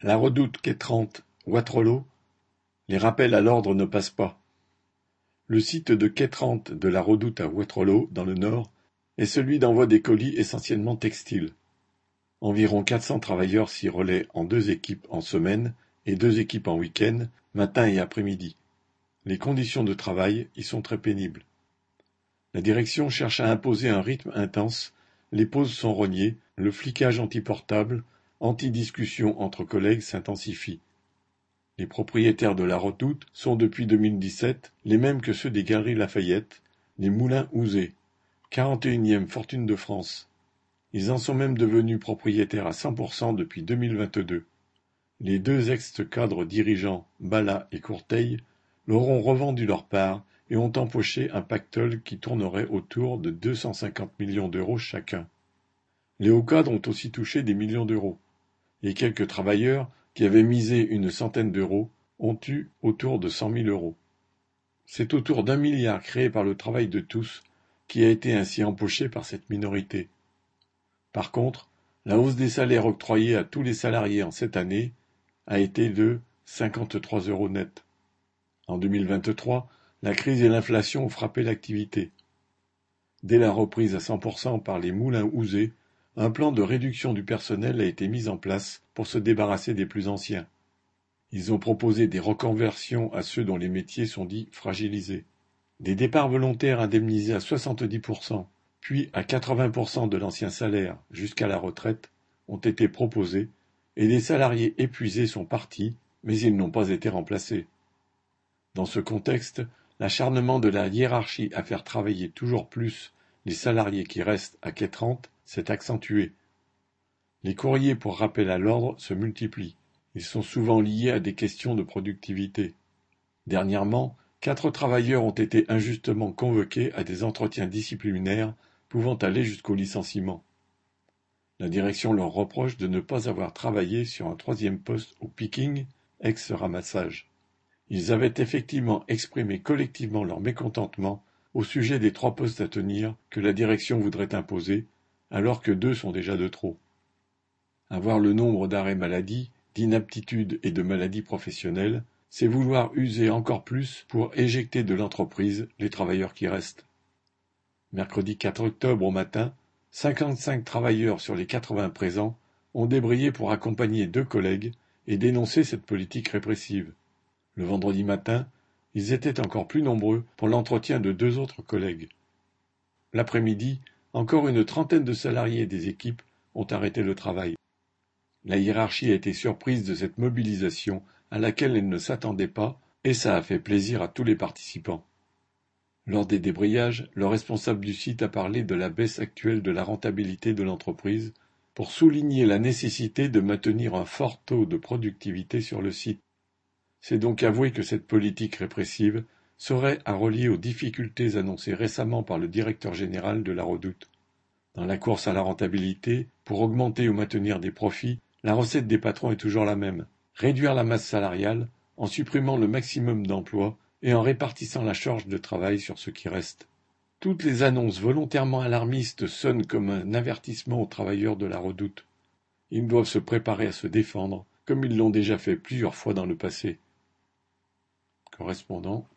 La redoute quai trente Wattrelos, les rappels à l'ordre ne passent pas. Le site de quai trente de la redoute à Wattrelos, dans le Nord, est celui d'envoi des colis essentiellement textiles. Environ 400 travailleurs s'y relaient en deux équipes en semaine et deux équipes en week-end, matin et après-midi. Les conditions de travail y sont très pénibles. La direction cherche à imposer un rythme intense, les pauses sont rognées, le flicage anti-portable, anti-discussion entre collègues s'intensifie. Les propriétaires de la redoute sont depuis 2017 les mêmes que ceux des Galeries Lafayette, les Moulins Ouzé, 41e fortune de France. Ils en sont même devenus propriétaires à 100% depuis 2022. Les deux ex-cadres dirigeants, Bala et Courteil, leur ont revendu leur part et ont empoché un pactole qui tournerait autour de 250 millions d'euros chacun. Les hauts cadres ont aussi touché des millions d'euros. Et quelques travailleurs, qui avaient misé une centaine d'euros, ont eu autour de cent mille euros. C'est autour d'un milliard créé par le travail de tous qui a été ainsi empoché par cette minorité. Par contre, la hausse des salaires octroyés à tous les salariés en cette année a été de 53 euros net. En 2023, la crise et l'inflation ont frappé l'activité. Dès la reprise à 100% par les moulins Ouzés, un plan de réduction du personnel a été mis en place pour se débarrasser des plus anciens. Ils ont proposé des reconversions à ceux dont les métiers sont dits fragilisés. Des départs volontaires indemnisés à 70%, puis à 80% de l'ancien salaire jusqu'à la retraite ont été proposés et des salariés épuisés sont partis, mais ils n'ont pas été remplacés. Dans ce contexte, l'acharnement de la hiérarchie à faire travailler toujours plus les salariés qui restent à quai s'est accentué. Les courriers pour rappel à l'ordre se multiplient. Ils sont souvent liés à des questions de productivité. Dernièrement, Quatre travailleurs ont été injustement convoqués à des entretiens disciplinaires pouvant aller jusqu'au licenciement. La direction leur reproche de ne pas avoir travaillé sur un troisième poste au picking, ex-ramassage. Ils avaient effectivement exprimé collectivement leur mécontentement au sujet des trois postes à tenir que la direction voudrait imposer, alors que deux sont déjà de trop. Avoir le nombre d'arrêts maladie, d'inaptitudes et de maladies professionnelles c'est vouloir user encore plus pour éjecter de l'entreprise les travailleurs qui restent. Mercredi 4 octobre au matin, 55 travailleurs sur les 80 présents ont débrayé pour accompagner deux collègues et dénoncer cette politique répressive. Le vendredi matin, ils étaient encore plus nombreux pour l'entretien de deux autres collègues. L'après-midi, encore une trentaine de salariés des équipes ont arrêté le travail. La hiérarchie a été surprise de cette mobilisation à laquelle elle ne s'attendait pas, et ça a fait plaisir à tous les participants. Lors des débrayages, le responsable du site a parlé de la baisse actuelle de la rentabilité de l'entreprise pour souligner la nécessité de maintenir un fort taux de productivité sur le site. C'est donc avouer que cette politique répressive serait à relier aux difficultés annoncées récemment par le directeur général de la Redoute. Dans la course à la rentabilité, pour augmenter ou maintenir des profits, la recette des patrons est toujours la même réduire la masse salariale en supprimant le maximum d'emplois et en répartissant la charge de travail sur ce qui reste. Toutes les annonces volontairement alarmistes sonnent comme un avertissement aux travailleurs de la redoute. Ils doivent se préparer à se défendre, comme ils l'ont déjà fait plusieurs fois dans le passé. Correspondant.